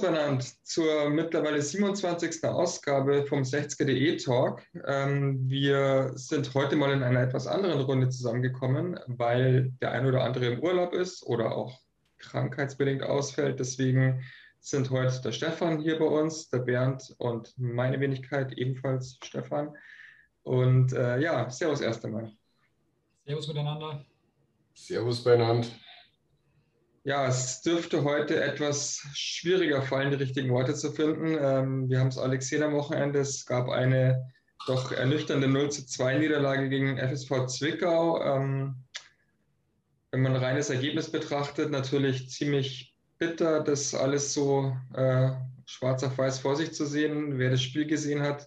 Benannt zur mittlerweile 27. Ausgabe vom 60er.de Talk. Ähm, wir sind heute mal in einer etwas anderen Runde zusammengekommen, weil der ein oder andere im Urlaub ist oder auch krankheitsbedingt ausfällt. Deswegen sind heute der Stefan hier bei uns, der Bernd und meine Wenigkeit ebenfalls Stefan. Und äh, ja, Servus erst einmal. Servus miteinander. Servus beieinander. Ja, es dürfte heute etwas schwieriger fallen, die richtigen Worte zu finden. Ähm, wir haben es gesehen am Wochenende. Es gab eine doch ernüchternde 0 zu 2 Niederlage gegen FSV Zwickau. Ähm, wenn man ein reines Ergebnis betrachtet, natürlich ziemlich bitter, das alles so äh, schwarz auf weiß vor sich zu sehen. Wer das Spiel gesehen hat,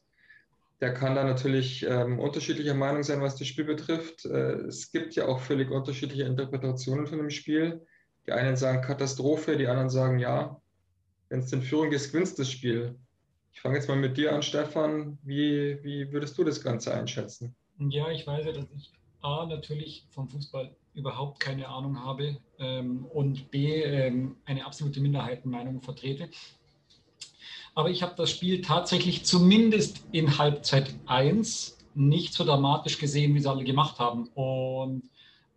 der kann da natürlich ähm, unterschiedlicher Meinung sein, was das Spiel betrifft. Äh, es gibt ja auch völlig unterschiedliche Interpretationen von dem Spiel. Die einen sagen Katastrophe, die anderen sagen ja. Wenn es in Führung ist, gewinnst das Spiel. Ich fange jetzt mal mit dir an, Stefan. Wie, wie würdest du das Ganze einschätzen? Ja, ich weiß ja, dass ich A, natürlich vom Fußball überhaupt keine Ahnung habe ähm, und B, ähm, eine absolute Minderheitenmeinung vertrete. Aber ich habe das Spiel tatsächlich zumindest in Halbzeit 1 nicht so dramatisch gesehen, wie sie alle gemacht haben. Und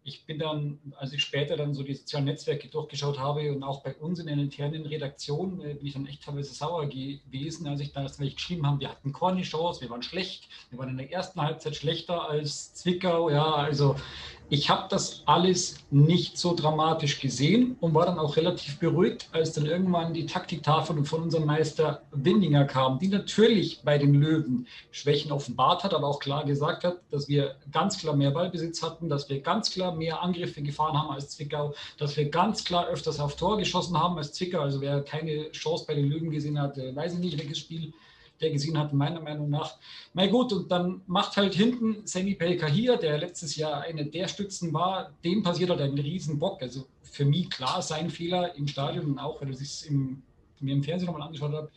ich bin dann, als ich später dann so die sozialen Netzwerke durchgeschaut habe und auch bei uns in den internen Redaktionen, äh, bin ich dann echt teilweise sauer gewesen, als ich da das geschrieben habe, wir hatten keine Chance, wir waren schlecht, wir waren in der ersten Halbzeit schlechter als Zwickau, ja, also ich habe das alles nicht so dramatisch gesehen und war dann auch relativ beruhigt, als dann irgendwann die Taktiktafel von unserem Meister Windinger kam, die natürlich bei den Löwen Schwächen offenbart hat, aber auch klar gesagt hat, dass wir ganz klar mehr Ballbesitz hatten, dass wir ganz klar mehr Angriffe gefahren haben als Zwickau, dass wir ganz klar öfters auf Tor geschossen haben als Zwickau. Also wer keine Chance bei den Löwen gesehen hat, weiß ich nicht, welches Spiel der gesehen hat, meiner Meinung nach. Na gut, und dann macht halt hinten Sammy Pelka hier, der letztes Jahr eine der Stützen war, dem passiert halt ein Riesenbock. Also für mich klar sein Fehler im Stadion und auch, wenn du es mir im Fernsehen nochmal angeschaut hast.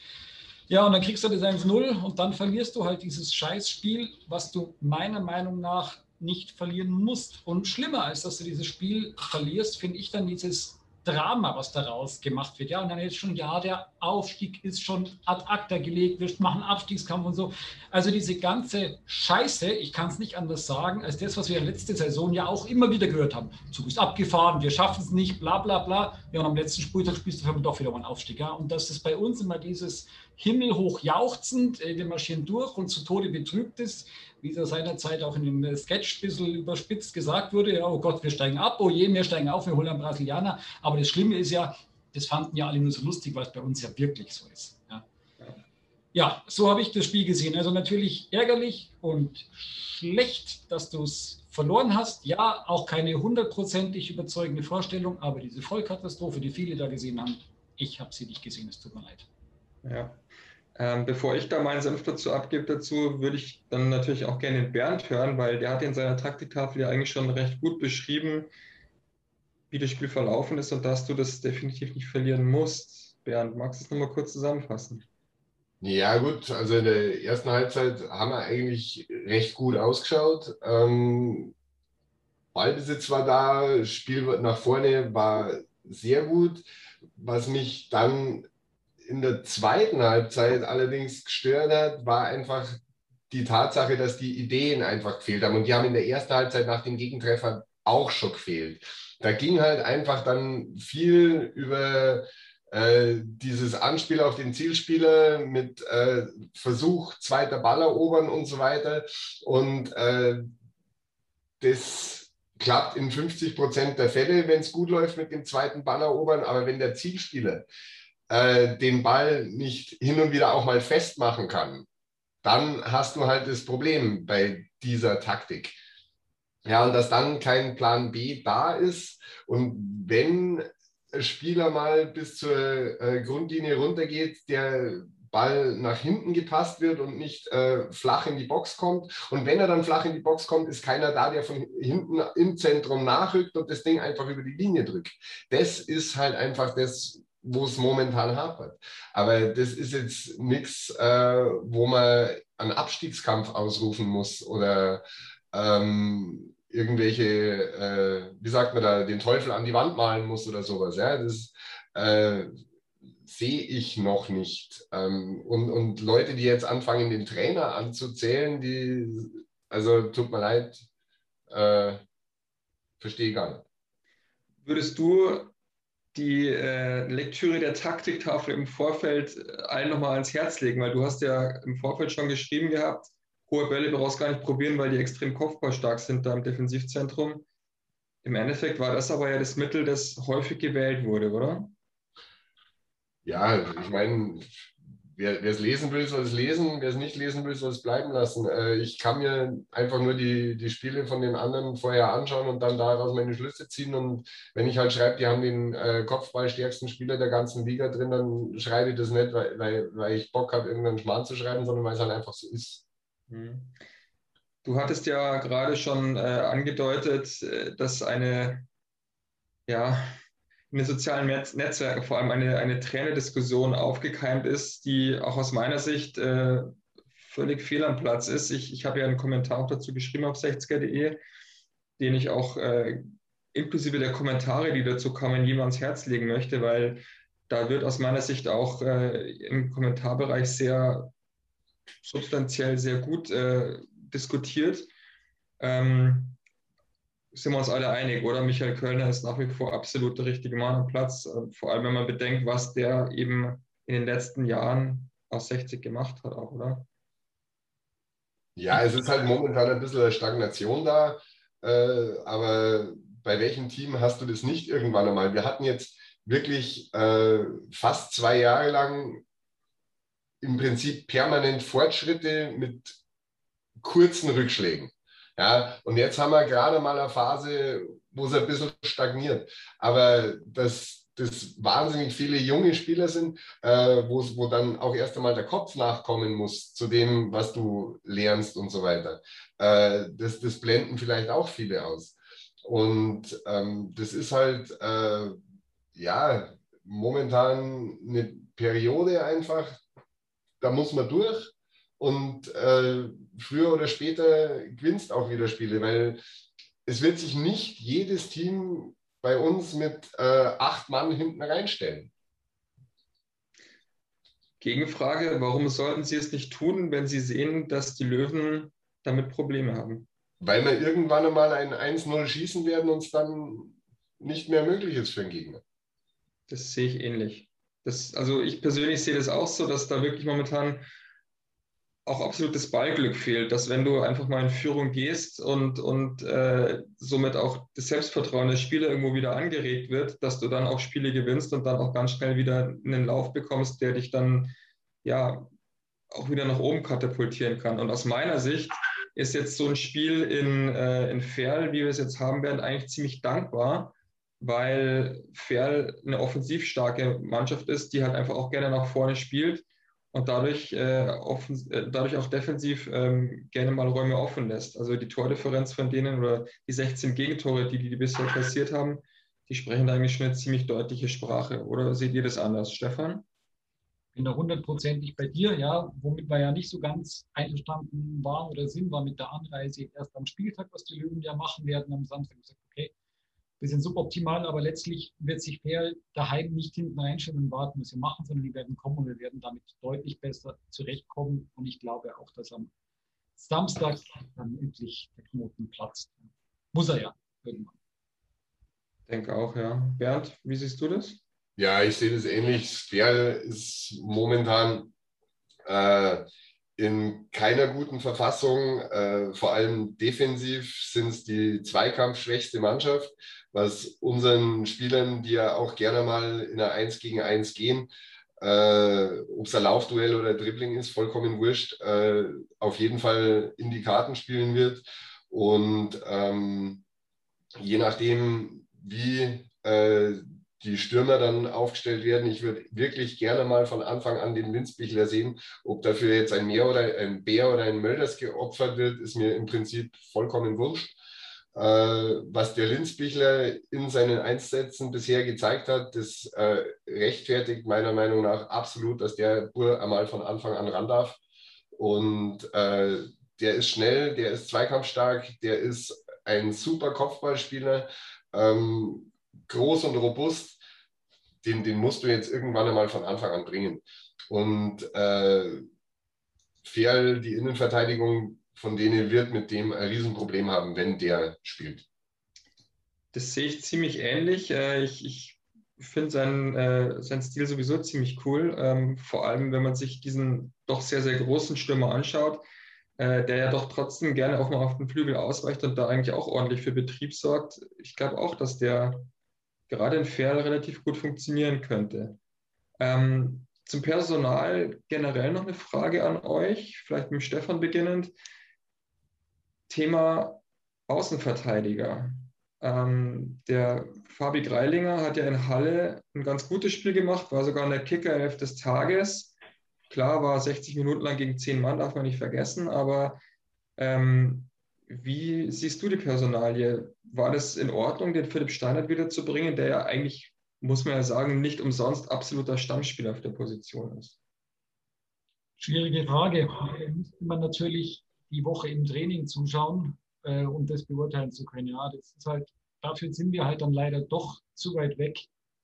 Ja, und dann kriegst du das 1-0 und dann verlierst du halt dieses Scheißspiel, was du meiner Meinung nach nicht verlieren musst. Und schlimmer als dass du dieses Spiel verlierst, finde ich dann dieses Drama, was daraus gemacht wird. Ja, und dann jetzt schon, ja, der Aufstieg ist schon ad acta gelegt, wir machen Abstiegskampf und so. Also diese ganze Scheiße, ich kann es nicht anders sagen, als das, was wir letzte Saison ja auch immer wieder gehört haben. Zug ist abgefahren, wir schaffen es nicht, bla bla bla. Ja, und am letzten Spieltag spielst du doch wieder mal einen Aufstieg. Ja? Und das ist bei uns immer dieses himmelhoch jauchzend, äh, wir marschieren durch und zu Tode betrübt ist wie es seinerzeit auch in dem Sketch ein bisschen überspitzt gesagt wurde, ja, oh Gott, wir steigen ab, oh je, wir steigen auf, wir holen einen Brasilianer. Aber das Schlimme ist ja, das fanden ja alle nur so lustig, weil es bei uns ja wirklich so ist. Ja, ja so habe ich das Spiel gesehen. Also natürlich ärgerlich und schlecht, dass du es verloren hast. Ja, auch keine hundertprozentig überzeugende Vorstellung, aber diese Vollkatastrophe, die viele da gesehen haben, ich habe sie nicht gesehen, es tut mir leid. Ja, ähm, bevor ich da meinen Senf dazu abgebe, dazu würde ich dann natürlich auch gerne den Bernd hören, weil der hat in seiner Taktiktafel ja eigentlich schon recht gut beschrieben, wie das Spiel verlaufen ist und dass du das definitiv nicht verlieren musst. Bernd, magst du es nochmal kurz zusammenfassen? Ja, gut, also in der ersten Halbzeit haben wir eigentlich recht gut ausgeschaut. Ähm, Ballbesitz war da, Spiel nach vorne war sehr gut. Was mich dann in der zweiten Halbzeit allerdings gestört hat, war einfach die Tatsache, dass die Ideen einfach gefehlt haben. Und die haben in der ersten Halbzeit nach dem Gegentreffer auch schon gefehlt. Da ging halt einfach dann viel über äh, dieses Anspiel auf den Zielspieler mit äh, Versuch, zweiter Ball erobern und so weiter. Und äh, das klappt in 50 Prozent der Fälle, wenn es gut läuft mit dem zweiten Ball erobern. Aber wenn der Zielspieler äh, den Ball nicht hin und wieder auch mal festmachen kann, dann hast du halt das Problem bei dieser Taktik. Ja, und dass dann kein Plan B da ist und wenn Spieler mal bis zur äh, Grundlinie runtergeht, der Ball nach hinten gepasst wird und nicht äh, flach in die Box kommt. Und wenn er dann flach in die Box kommt, ist keiner da, der von hinten im Zentrum nachrückt und das Ding einfach über die Linie drückt. Das ist halt einfach das, wo es momentan hapert. Aber das ist jetzt nichts, äh, wo man einen Abstiegskampf ausrufen muss oder ähm, irgendwelche, äh, wie sagt man da, den Teufel an die Wand malen muss oder sowas. Ja? Das, äh, sehe ich noch nicht. Ähm, und, und Leute, die jetzt anfangen, den Trainer anzuzählen, die, also tut mir leid, äh, verstehe gar nicht. Würdest du die äh, Lektüre der Taktiktafel im Vorfeld äh, allen nochmal ans Herz legen, weil du hast ja im Vorfeld schon geschrieben gehabt, hohe Bälle brauchst gar nicht probieren, weil die extrem kopfballstark sind da im Defensivzentrum. Im Endeffekt war das aber ja das Mittel, das häufig gewählt wurde, oder? Ja, ich meine, wer es lesen will, soll es lesen, wer es nicht lesen will, soll es bleiben lassen. Äh, ich kann mir einfach nur die, die Spiele von den anderen vorher anschauen und dann daraus meine Schlüsse ziehen. Und wenn ich halt schreibe, die haben den äh, Kopfballstärksten Spieler der ganzen Liga drin, dann schreibe ich das nicht, weil, weil, weil ich Bock habe, irgendeinen Schmarrn zu schreiben, sondern weil es halt einfach so ist. Mhm. Du hattest ja gerade schon äh, angedeutet, äh, dass eine ja, in den sozialen Netzwerken vor allem eine, eine Trainerdiskussion aufgekeimt ist, die auch aus meiner Sicht äh, völlig fehl am Platz ist. Ich, ich habe ja einen Kommentar auch dazu geschrieben auf 60er.de, den ich auch äh, inklusive der Kommentare, die dazu kamen, jemand ans Herz legen möchte, weil da wird aus meiner Sicht auch äh, im Kommentarbereich sehr substanziell sehr gut äh, diskutiert. Ähm, sind wir uns alle einig, oder? Michael Kölner ist nach wie vor absolut der richtige Mann am Platz. Äh, vor allem, wenn man bedenkt, was der eben in den letzten Jahren aus 60 gemacht hat, auch, oder? Ja, es ist halt momentan ein bisschen Stagnation da. Äh, aber bei welchem Team hast du das nicht irgendwann einmal? Wir hatten jetzt wirklich äh, fast zwei Jahre lang im Prinzip permanent Fortschritte mit kurzen Rückschlägen. Ja, und jetzt haben wir gerade mal eine Phase, wo es ein bisschen stagniert. Aber dass das wahnsinnig viele junge Spieler sind, äh, wo dann auch erst einmal der Kopf nachkommen muss zu dem, was du lernst und so weiter. Äh, das, das blenden vielleicht auch viele aus. Und ähm, das ist halt, äh, ja, momentan eine Periode einfach, da muss man durch. Und äh, früher oder später gewinnst auch wieder Spiele, weil es wird sich nicht jedes Team bei uns mit äh, acht Mann hinten reinstellen. Gegenfrage, warum sollten Sie es nicht tun, wenn Sie sehen, dass die Löwen damit Probleme haben? Weil wir irgendwann einmal ein 1-0 schießen werden und es dann nicht mehr möglich ist für den Gegner. Das sehe ich ähnlich. Das, also ich persönlich sehe das auch so, dass da wirklich momentan auch absolutes Ballglück fehlt, dass wenn du einfach mal in Führung gehst und, und äh, somit auch das Selbstvertrauen der Spieler irgendwo wieder angeregt wird, dass du dann auch Spiele gewinnst und dann auch ganz schnell wieder einen Lauf bekommst, der dich dann ja auch wieder nach oben katapultieren kann. Und aus meiner Sicht ist jetzt so ein Spiel in, äh, in Ferl, wie wir es jetzt haben werden, eigentlich ziemlich dankbar, weil Ferl eine offensiv starke Mannschaft ist, die halt einfach auch gerne nach vorne spielt und dadurch, äh, offen, äh, dadurch auch defensiv ähm, gerne mal Räume offen lässt. Also die Tordifferenz von denen oder die 16 Gegentore, die die bisher kassiert haben, die sprechen da eigentlich schon eine ziemlich deutliche Sprache. Oder seht ihr das anders, Stefan? Bin da hundertprozentig bei dir, ja, womit wir ja nicht so ganz einverstanden waren oder sind, war mit der Anreise erst am Spieltag, was die Löwen ja machen werden am Samstag. Gesagt, wir sind suboptimal, aber letztlich wird sich Fair daheim nicht hinten reinstellen und warten, was wir machen, sondern die werden kommen und wir werden damit deutlich besser zurechtkommen. Und ich glaube auch, dass am Samstag dann endlich der Knoten platzt. Muss er ja irgendwann. Ich denke auch, ja. Bernd, wie siehst du das? Ja, ich sehe das ähnlich. Fair ist momentan äh, in keiner guten Verfassung. Äh, vor allem defensiv sind es die zweikampfschwächste Mannschaft, was unseren Spielern, die ja auch gerne mal in einer 1 gegen 1 gehen, äh, ob es ein Laufduell oder Dribbling ist, vollkommen wurscht, äh, auf jeden Fall in die Karten spielen wird. Und ähm, je nachdem, wie äh, die Stürmer dann aufgestellt werden. Ich würde wirklich gerne mal von Anfang an den Linzbichler sehen. Ob dafür jetzt ein Meer oder ein Bär oder ein Mölders geopfert wird, ist mir im Prinzip vollkommen wurscht. Äh, was der Linzbichler in seinen Einsätzen bisher gezeigt hat, das äh, rechtfertigt meiner Meinung nach absolut, dass der Bur einmal von Anfang an ran darf. Und äh, der ist schnell, der ist zweikampfstark, der ist ein super Kopfballspieler. Ähm, groß und robust. den, den musst du jetzt irgendwann einmal von Anfang an bringen. Und äh, Ferl, die Innenverteidigung von denen wird mit dem ein Riesenproblem haben, wenn der spielt. Das sehe ich ziemlich ähnlich. Äh, ich, ich finde seinen, äh, seinen Stil sowieso ziemlich cool. Ähm, vor allem, wenn man sich diesen doch sehr, sehr großen Stürmer anschaut, äh, der ja doch trotzdem gerne auch mal auf den Flügel ausweicht und da eigentlich auch ordentlich für Betrieb sorgt. Ich glaube auch, dass der gerade in Ferl relativ gut funktionieren könnte. Ähm, zum Personal generell noch eine Frage an euch, vielleicht mit Stefan beginnend. Thema Außenverteidiger. Ähm, der Fabi Greilinger hat ja in Halle ein ganz gutes Spiel gemacht, war sogar in der Kickerelf des Tages. Klar, war 60 Minuten lang gegen 10 Mann, darf man nicht vergessen, aber ähm, wie siehst du die Personalie? War das in Ordnung, den Philipp Steinert wiederzubringen, der ja eigentlich, muss man ja sagen, nicht umsonst absoluter Stammspieler auf der Position ist? Schwierige Frage. Müsste man natürlich die Woche im Training zuschauen, äh, um das beurteilen zu können. Ja, das ist halt, dafür sind wir halt dann leider doch zu weit weg,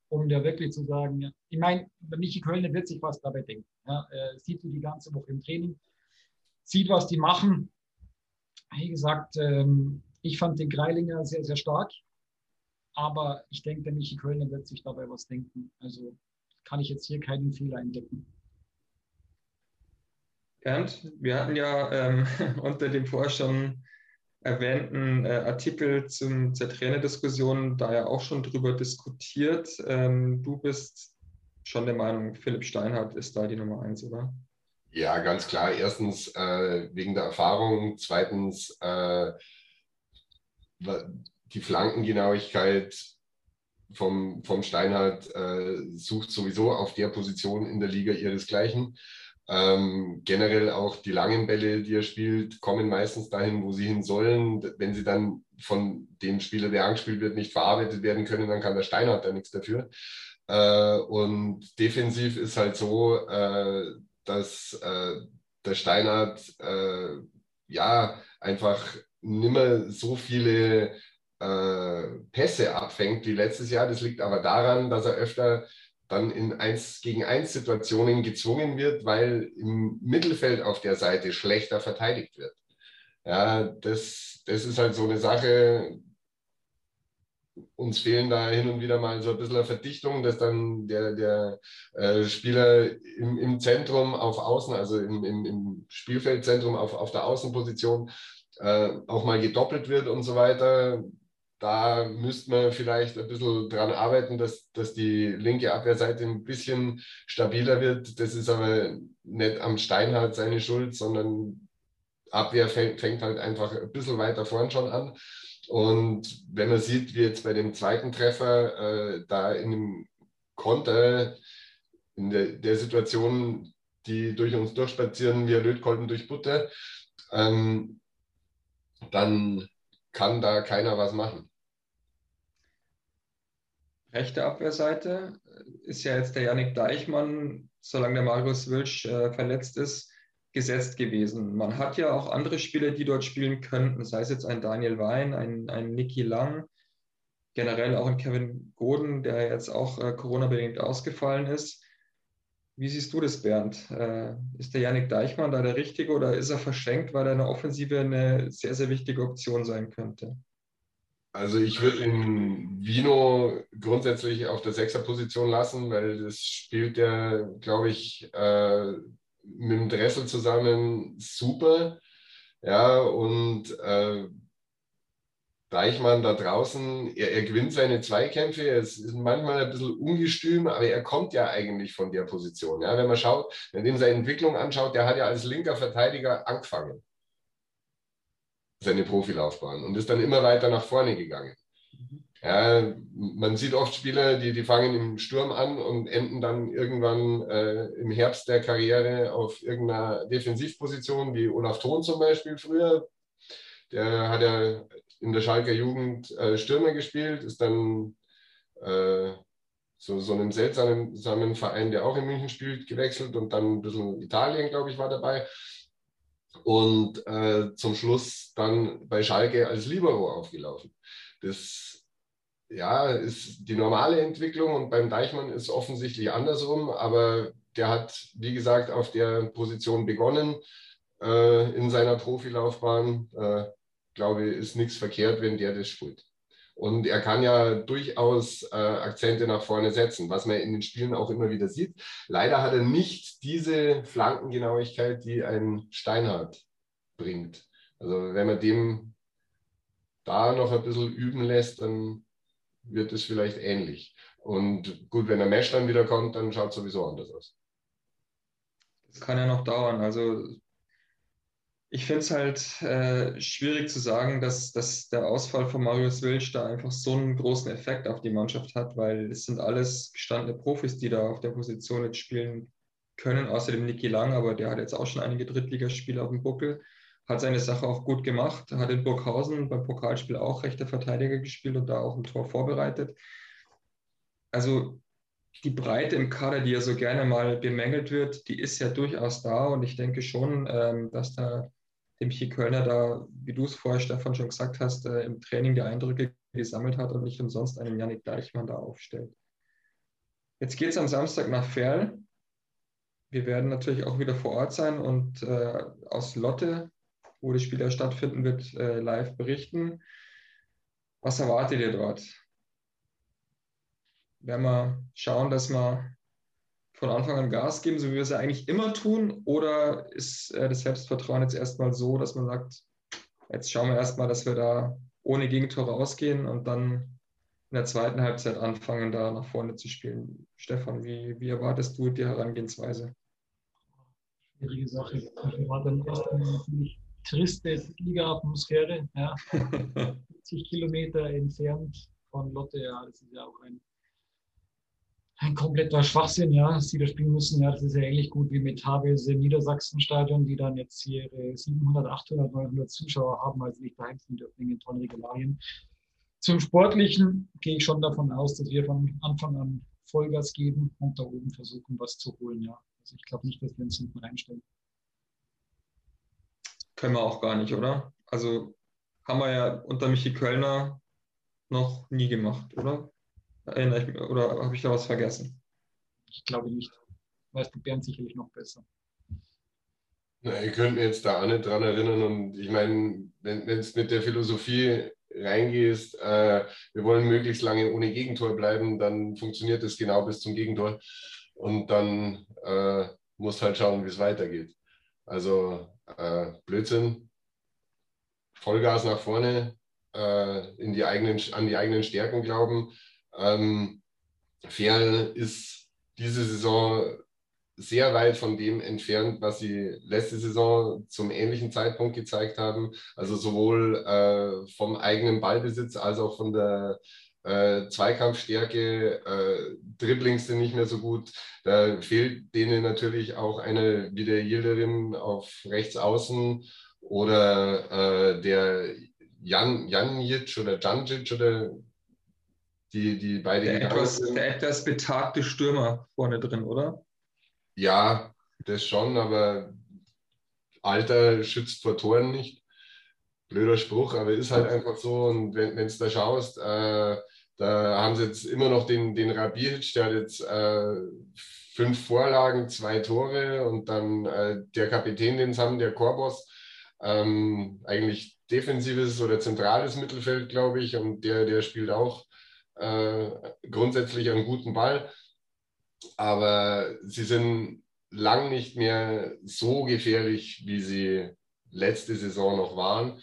um da wirklich zu sagen, ja. ich meine, Michi Kölner wird sich was dabei denken. Ja, äh, sieht die ganze Woche im Training, sieht, was die machen. Wie gesagt, ähm, ich fand den Greilinger sehr, sehr stark, aber ich denke, der Michi Kölner wird sich dabei was denken. Also kann ich jetzt hier keinen Fehler entdecken. Bernd, wir hatten ja ähm, unter dem vorher schon erwähnten äh, Artikel zum, zur Trainerdiskussion da ja auch schon drüber diskutiert. Ähm, du bist schon der Meinung, Philipp Steinhardt ist da die Nummer eins, oder? Ja, ganz klar. Erstens äh, wegen der Erfahrung, zweitens äh, die Flankengenauigkeit vom, vom Steinhardt äh, sucht sowieso auf der Position in der Liga ihresgleichen. Ähm, generell auch die langen Bälle, die er spielt, kommen meistens dahin, wo sie hin sollen. Wenn sie dann von dem Spieler, der angespielt wird, nicht verarbeitet werden können, dann kann der Steinhardt da nichts dafür. Äh, und defensiv ist halt so, äh, dass äh, der Steinhardt äh, ja einfach nimmer so viele äh, Pässe abfängt wie letztes Jahr. Das liegt aber daran, dass er öfter dann in 1 gegen 1 Situationen gezwungen wird, weil im Mittelfeld auf der Seite schlechter verteidigt wird. Ja, das, das ist halt so eine Sache. Uns fehlen da hin und wieder mal so ein bisschen Verdichtung, dass dann der, der äh, Spieler im, im Zentrum auf Außen, also im, im, im Spielfeldzentrum auf, auf der Außenposition äh, auch mal gedoppelt wird und so weiter da müsste man vielleicht ein bisschen dran arbeiten, dass, dass die linke Abwehrseite ein bisschen stabiler wird. Das ist aber nicht am Steinhardt seine Schuld, sondern Abwehr fängt, fängt halt einfach ein bisschen weiter vorn schon an. Und wenn man sieht, wie jetzt bei dem zweiten Treffer äh, da in dem Konter, in der, der Situation, die durch uns durchspazieren, wir Lötkolben durch Butter, ähm, dann kann da keiner was machen. Rechte Abwehrseite ist ja jetzt der Janik Deichmann, solange der Marius Wilsch äh, verletzt ist, gesetzt gewesen. Man hat ja auch andere Spieler, die dort spielen könnten, sei es jetzt ein Daniel Wein, ein, ein Niki Lang, generell auch ein Kevin Goden, der jetzt auch äh, Corona-bedingt ausgefallen ist. Wie siehst du das, Bernd? Äh, ist der Janik Deichmann da der Richtige oder ist er verschenkt, weil er in der Offensive eine sehr, sehr wichtige Option sein könnte? Also ich würde in Vino grundsätzlich auf der Sechserposition lassen, weil das spielt ja, glaube ich, äh, mit dem Dressel zusammen super. Ja, und äh, Deichmann da draußen, er, er, gewinnt seine Zweikämpfe, es ist manchmal ein bisschen ungestüm, aber er kommt ja eigentlich von der Position. Ja, wenn man schaut, wenn man seine Entwicklung anschaut, der hat ja als linker Verteidiger angefangen, seine Profilaufbahn, und ist dann immer weiter nach vorne gegangen. Ja, man sieht oft Spieler, die, die fangen im Sturm an und enden dann irgendwann äh, im Herbst der Karriere auf irgendeiner Defensivposition, wie Olaf Thon zum Beispiel früher. Der hat ja in der Schalker Jugend äh, Stürmer gespielt, ist dann äh, so, so einem seltsamen Verein, der auch in München spielt, gewechselt und dann ein bisschen Italien, glaube ich, war dabei. Und äh, zum Schluss dann bei Schalke als Libero aufgelaufen. Das ja, ist die normale Entwicklung und beim Deichmann ist offensichtlich andersrum, aber der hat, wie gesagt, auf der Position begonnen äh, in seiner Profilaufbahn. Äh, glaube, ist nichts verkehrt, wenn der das spielt. Und er kann ja durchaus äh, Akzente nach vorne setzen, was man in den Spielen auch immer wieder sieht. Leider hat er nicht diese Flankengenauigkeit, die ein Steinhardt bringt. Also wenn man dem da noch ein bisschen üben lässt, dann wird es vielleicht ähnlich. Und gut, wenn der Mesh dann wieder kommt, dann schaut es sowieso anders aus. Das kann ja noch dauern. Also ich finde es halt äh, schwierig zu sagen, dass, dass der Ausfall von Marius Wilsch da einfach so einen großen Effekt auf die Mannschaft hat, weil es sind alles gestandene Profis, die da auf der Position jetzt spielen können, außerdem Niki Lang, aber der hat jetzt auch schon einige Drittligaspiele auf dem Buckel, hat seine Sache auch gut gemacht, hat in Burghausen beim Pokalspiel auch rechter Verteidiger gespielt und da auch ein Tor vorbereitet. Also die Breite im Kader, die ja so gerne mal bemängelt wird, die ist ja durchaus da und ich denke schon, ähm, dass da dem Michi Kölner da, wie du es vorher, Stefan, schon gesagt hast, äh, im Training die Eindrücke gesammelt hat und nicht umsonst einen Janik Deichmann da aufstellt. Jetzt geht es am Samstag nach Ferl. Wir werden natürlich auch wieder vor Ort sein und äh, aus Lotte, wo das Spiel ja stattfinden wird, äh, live berichten. Was erwartet ihr dort? Werden wir schauen, dass wir von Anfang an Gas geben, so wie wir es ja eigentlich immer tun? Oder ist äh, das Selbstvertrauen jetzt erstmal so, dass man sagt, jetzt schauen wir erstmal, dass wir da ohne Gegentore ausgehen und dann in der zweiten Halbzeit anfangen, da nach vorne zu spielen? Stefan, wie, wie erwartest du die Herangehensweise? Schwierige Sache. Ich erwarte dann erst natürlich triste Liga-Atmosphäre. Ja. 40 Kilometer entfernt von Lotte, ja, das ist ja auch ein ein kompletter Schwachsinn, ja, dass die da spielen müssen. Ja, das ist ja ähnlich gut wie mit im Niedersachsen-Stadion, die dann jetzt hier 700, 800, 900 Zuschauer haben, weil sie nicht daheim sind dürfen den tollen Regularien. Zum Sportlichen gehe ich schon davon aus, dass wir von Anfang an Vollgas geben und da oben versuchen, was zu holen, ja. Also ich glaube nicht, dass wir uns hinten reinstellen. Können wir auch gar nicht, oder? Also haben wir ja unter Michi Kölner noch nie gemacht, oder? Erinnere ich mich, oder habe ich da was vergessen? Ich glaube nicht. Weißt du Bernd sicherlich noch besser. Na, ihr könnt mir jetzt da auch nicht dran erinnern. Und ich meine, wenn es mit der Philosophie reingehst, äh, wir wollen möglichst lange ohne Gegentor bleiben, dann funktioniert es genau bis zum Gegentor. Und dann äh, musst halt schauen, wie es weitergeht. Also äh, Blödsinn, Vollgas nach vorne, äh, in die eigenen, an die eigenen Stärken glauben ähm, Ferl ist diese Saison sehr weit von dem entfernt, was sie letzte Saison zum ähnlichen Zeitpunkt gezeigt haben. Also sowohl äh, vom eigenen Ballbesitz als auch von der äh, Zweikampfstärke. Äh, Dribblings sind nicht mehr so gut. Da fehlt denen natürlich auch eine wie der Yildirim auf rechts außen oder äh, der Jan, Janic oder Janjic oder die, die beide der etwas, der etwas betagte Stürmer vorne drin, oder? Ja, das schon, aber Alter schützt vor Toren nicht. Blöder Spruch, aber ist halt einfach so. Und wenn du da schaust, äh, da haben sie jetzt immer noch den, den Rabic, der hat jetzt äh, fünf Vorlagen, zwei Tore und dann äh, der Kapitän, den sie haben, der Korbos, ähm, eigentlich defensives oder zentrales Mittelfeld, glaube ich, und der, der spielt auch äh, grundsätzlich einen guten Ball, aber sie sind lang nicht mehr so gefährlich, wie sie letzte Saison noch waren.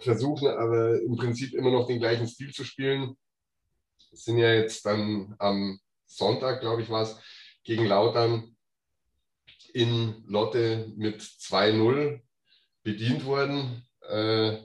Versuchen aber im Prinzip immer noch den gleichen Stil zu spielen. Sind ja jetzt dann am Sonntag, glaube ich, war es, gegen Lautern in Lotte mit 2-0 bedient worden. Äh,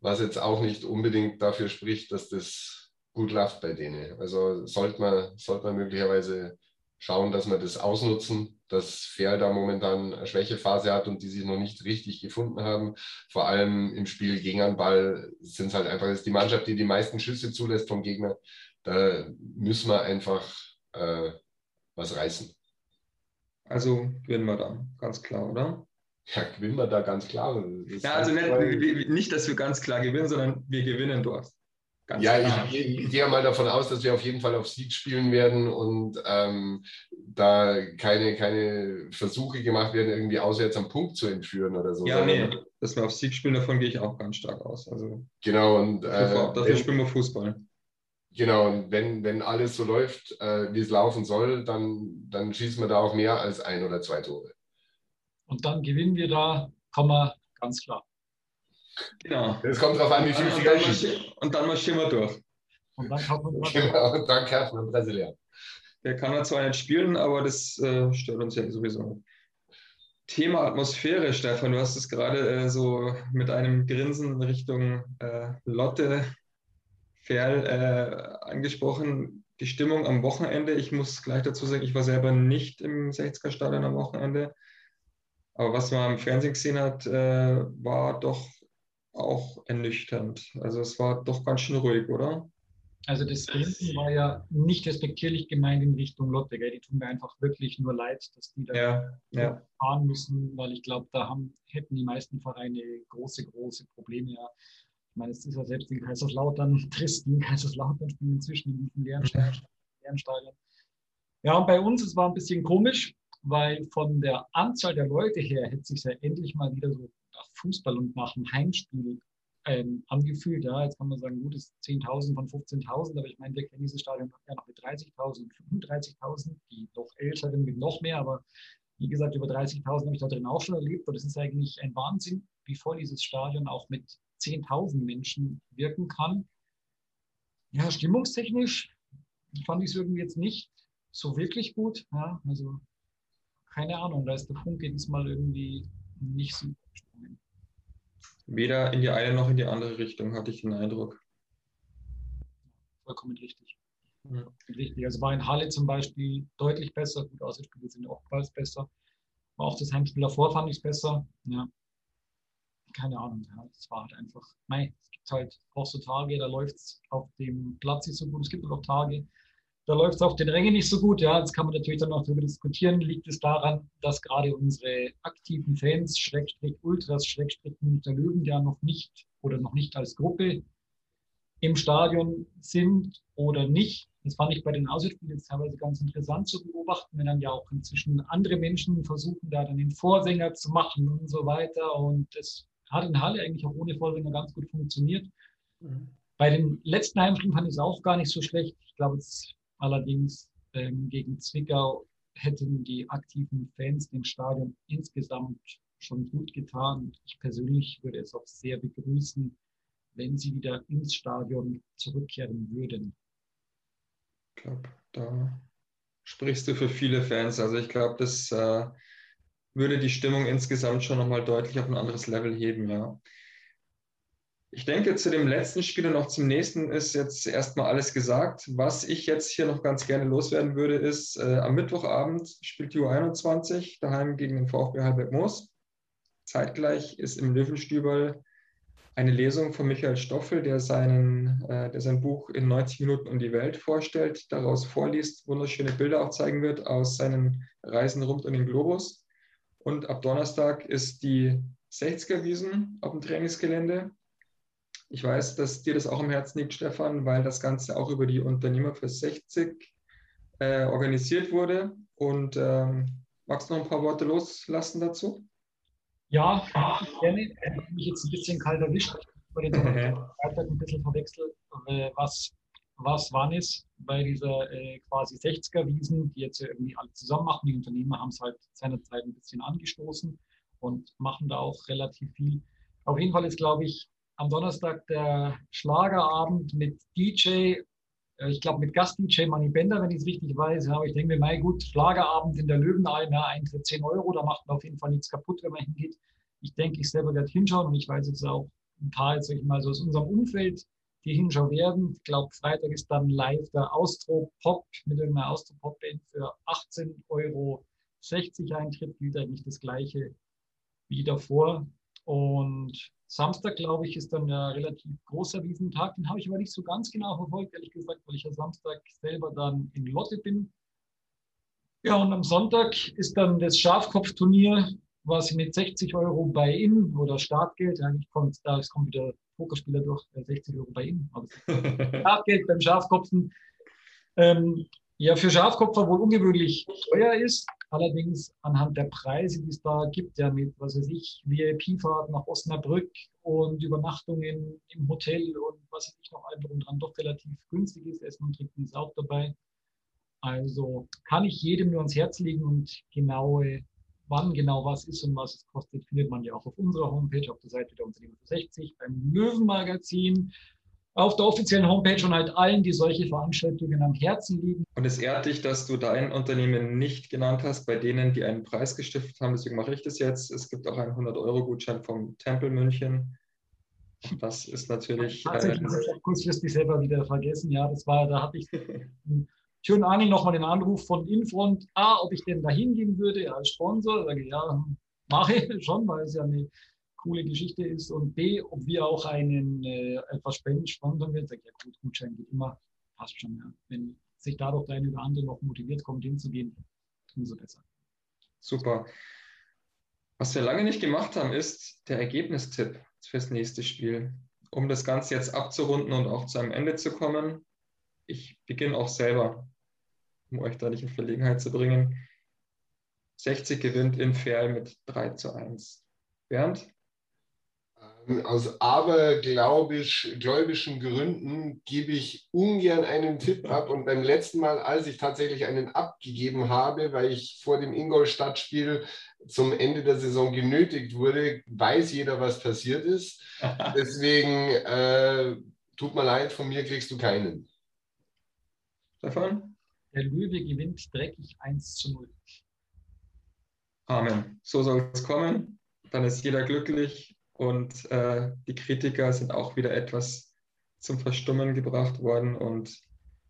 was jetzt auch nicht unbedingt dafür spricht, dass das gut läuft bei denen. Also sollte man, sollte man möglicherweise schauen, dass wir das ausnutzen, dass Fair da momentan eine Schwächephase hat und die sich noch nicht richtig gefunden haben. Vor allem im Spiel gegen einen Ball sind es halt einfach ist die Mannschaft, die die meisten Schüsse zulässt vom Gegner. Da müssen wir einfach äh, was reißen. Also gewinnen wir dann, ganz klar, oder? Ja, gewinnen wir da ganz klar. Das ja, also nicht, nicht, dass wir ganz klar gewinnen, sondern wir gewinnen dort. Ganz ja, klar. ich, ich, gehe mal davon aus, dass wir auf jeden Fall auf Sieg spielen werden und ähm, da keine, keine Versuche gemacht werden, irgendwie auswärts am Punkt zu entführen oder so. Ja, nee, dass wir auf Sieg spielen, davon gehe ich auch ganz stark aus. Also, genau, und äh, dafür, dafür spielen wir Fußball. Genau, und wenn, wenn alles so läuft, äh, wie es laufen soll, dann, dann schießen wir da auch mehr als ein oder zwei Tore. Und dann gewinnen wir da, man ganz klar. Genau. Es kommt darauf an, wie viel Finger ich Und dann marschieren wir durch. Und dann kaufen wir Genau, und dann kaufen wir Brasilien. Der kann er zwar nicht spielen, aber das äh, stört uns ja sowieso. Thema Atmosphäre, Stefan, du hast es gerade äh, so mit einem Grinsen Richtung äh, Lotte Ferl äh, angesprochen. Die Stimmung am Wochenende, ich muss gleich dazu sagen, ich war selber nicht im 60er-Stadion am Wochenende. Aber was man im Fernsehen gesehen hat, äh, war doch auch ernüchternd. Also es war doch ganz schön ruhig, oder? Also das Grinsen war ja nicht respektierlich gemeint in Richtung Lotte. Gell? Die tun mir einfach wirklich nur leid, dass die da ja, ja. fahren müssen, weil ich glaube, da haben, hätten die meisten Vereine große, große Probleme. Ja. Ich meine, es ist ja selbst in Kaiserslautern, Tristen, Kaiserslautern spielen inzwischen in diesem leeren Stadion. Ja, und bei uns, es war ein bisschen komisch, weil von der Anzahl der Leute her hätte sich ja endlich mal wieder so nach Fußball und nach dem Heimspiel ähm, angefühlt. Ja, jetzt kann man sagen, gut, es ist 10.000 von 15.000, aber ich meine, wir kennen dieses Stadion ja noch mit 30.000 und 35.000, die noch älteren mit noch mehr, aber wie gesagt, über 30.000 habe ich da drin auch schon erlebt. Und es ist eigentlich ein Wahnsinn, wie voll dieses Stadion auch mit 10.000 Menschen wirken kann. Ja, stimmungstechnisch fand ich es irgendwie jetzt nicht so wirklich gut. Ja, also keine Ahnung, da ist der Funke diesmal irgendwie nicht so. Weder in die eine noch in die andere Richtung, hatte ich den Eindruck. Vollkommen richtig. Ja. Richtig. Also war in Halle zum Beispiel deutlich besser. Gut, Auswärtsspiele sind auch bald besser. Aber auch das Heimspiel davor fand ich es besser. Ja. Keine Ahnung. Ja, das war halt einfach. Nein, es gibt halt auch so Tage, da läuft es auf dem Platz nicht so gut. Es gibt auch Tage, da läuft es auf den Rängen nicht so gut. Ja, jetzt kann man natürlich dann noch darüber diskutieren. Liegt es daran, dass gerade unsere aktiven Fans, Schrägstrich Ultras, Schrägstrich der Löwen, ja noch nicht oder noch nicht als Gruppe im Stadion sind oder nicht? Das fand ich bei den Auswärtsspielen jetzt teilweise ganz interessant zu beobachten, wenn dann ja auch inzwischen andere Menschen versuchen, da dann den Vorsänger zu machen und so weiter. Und das hat in Halle eigentlich auch ohne Vorsänger ganz gut funktioniert. Mhm. Bei den letzten Heimspielen fand ich es auch gar nicht so schlecht. Ich glaube, es Allerdings ähm, gegen Zwickau hätten die aktiven Fans dem Stadion insgesamt schon gut getan. Ich persönlich würde es auch sehr begrüßen, wenn sie wieder ins Stadion zurückkehren würden. Ich glaube, da sprichst du für viele Fans. Also ich glaube, das äh, würde die Stimmung insgesamt schon nochmal deutlich auf ein anderes Level heben, ja. Ich denke, zu dem letzten Spiel und auch zum nächsten ist jetzt erstmal alles gesagt. Was ich jetzt hier noch ganz gerne loswerden würde, ist, äh, am Mittwochabend spielt die U21 daheim gegen den VfB Halberg Moos. Zeitgleich ist im Löwenstübel eine Lesung von Michael Stoffel, der, seinen, äh, der sein Buch in 90 Minuten um die Welt vorstellt, daraus vorliest, wunderschöne Bilder auch zeigen wird aus seinen Reisen rund um den Globus. Und ab Donnerstag ist die 60er Wiesen auf dem Trainingsgelände ich weiß, dass dir das auch am Herzen liegt, Stefan, weil das Ganze auch über die Unternehmer für 60 äh, organisiert wurde. Und ähm, magst du noch ein paar Worte loslassen dazu? Ja, gerne. Ich habe mich jetzt ein bisschen kalt erwischt. Ich habe den Freitag ein bisschen verwechselt, äh, was, was wann ist bei dieser äh, quasi 60er-Wiesen, die jetzt irgendwie alle zusammen machen. Die Unternehmer haben es halt seinerzeit ein bisschen angestoßen und machen da auch relativ viel. Auf jeden Fall ist, glaube ich, am Donnerstag der Schlagerabend mit DJ, äh, ich glaube mit Gast-DJ Manny Bender, wenn ich es richtig weiß. aber ich denke mir, mein gut, Schlagerabend in der Löwenalm, ja, Eintritt 10 Euro, da macht man auf jeden Fall nichts kaputt, wenn man hingeht. Ich denke, ich selber werde hinschauen und ich weiß jetzt auch ein paar, jetzt ich mal, so aus unserem Umfeld, die hinschauen werden. Ich glaube, Freitag ist dann live der Austro Pop mit irgendeiner Austro Pop Band für 18 Euro 60 Eintritt, gilt eigentlich das gleiche wie davor. Und Samstag, glaube ich, ist dann ein relativ großer Wiesentag. Den habe ich aber nicht so ganz genau verfolgt, ehrlich gesagt, weil ich ja Samstag selber dann in Lotte bin. Ja, und am Sonntag ist dann das Schafkopfturnier, was mit 60 Euro bei In oder Startgeld, eigentlich kommt, da kommt wieder Pokerspieler durch 60 Euro bei ihm. Aber Geld beim Schafkopfen. Ähm, ja, für Schafkopfer wohl ungewöhnlich teuer ist. Allerdings anhand der Preise, die es da gibt, ja mit, was weiß ich, VIP-Fahrt nach Osnabrück und Übernachtungen im Hotel und was weiß ich noch allem drum dran, doch relativ günstig ist. Essen und Trinken ist auch dabei. Also kann ich jedem nur ans Herz legen und genaue, wann genau was ist und was es kostet, findet man ja auch auf unserer Homepage, auf der Seite der Unternehmer für 60, beim Löwenmagazin auf der offiziellen Homepage und halt allen, die solche Veranstaltungen am Herzen liegen. Und es ehrt dich, dass du dein Unternehmen nicht genannt hast, bei denen, die einen Preis gestiftet haben. Deswegen mache ich das jetzt. Es gibt auch einen 100-Euro-Gutschein vom Tempel München. Das ist natürlich. Tatsächlich äh, ich kurzfristig selber wieder vergessen. Ja, das war, da hatte ich schönen Angel nochmal den Anruf von Infront. A, ob ich denn da hingehen würde als Sponsor. Sage ich, ja, mache ich schon, weil es ja eine coole Geschichte ist und B, ob wir auch einen äh, etwas spenden, sponsern werden. Sag, ja gut, Gutschein geht immer, passt schon. Ja. Wenn sich dadurch der eine oder andere noch motiviert kommt, hinzugehen, umso besser. Super. Was wir lange nicht gemacht haben, ist der Ergebnistipp fürs nächste Spiel. Um das Ganze jetzt abzurunden und auch zu einem Ende zu kommen, ich beginne auch selber, um euch da nicht in Verlegenheit zu bringen. 60 gewinnt in Fair mit 3 zu 1. Bernd? Aus abergläubischen Gründen gebe ich ungern einen Tipp ab. Und beim letzten Mal, als ich tatsächlich einen abgegeben habe, weil ich vor dem Ingolstadt-Spiel zum Ende der Saison genötigt wurde, weiß jeder, was passiert ist. Deswegen äh, tut mir leid, von mir kriegst du keinen. Stefan? Der Löwe gewinnt dreckig 1 zu 0. Amen. So soll es kommen. Dann ist jeder glücklich und äh, die Kritiker sind auch wieder etwas zum Verstummen gebracht worden. Und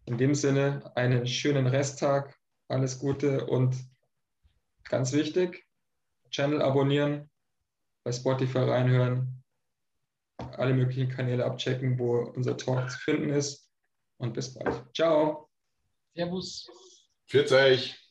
in dem Sinne einen schönen Resttag, alles Gute und ganz wichtig, Channel abonnieren, bei Spotify reinhören, alle möglichen Kanäle abchecken, wo unser Talk zu finden ist. Und bis bald. Ciao. Servus. Pfiat euch.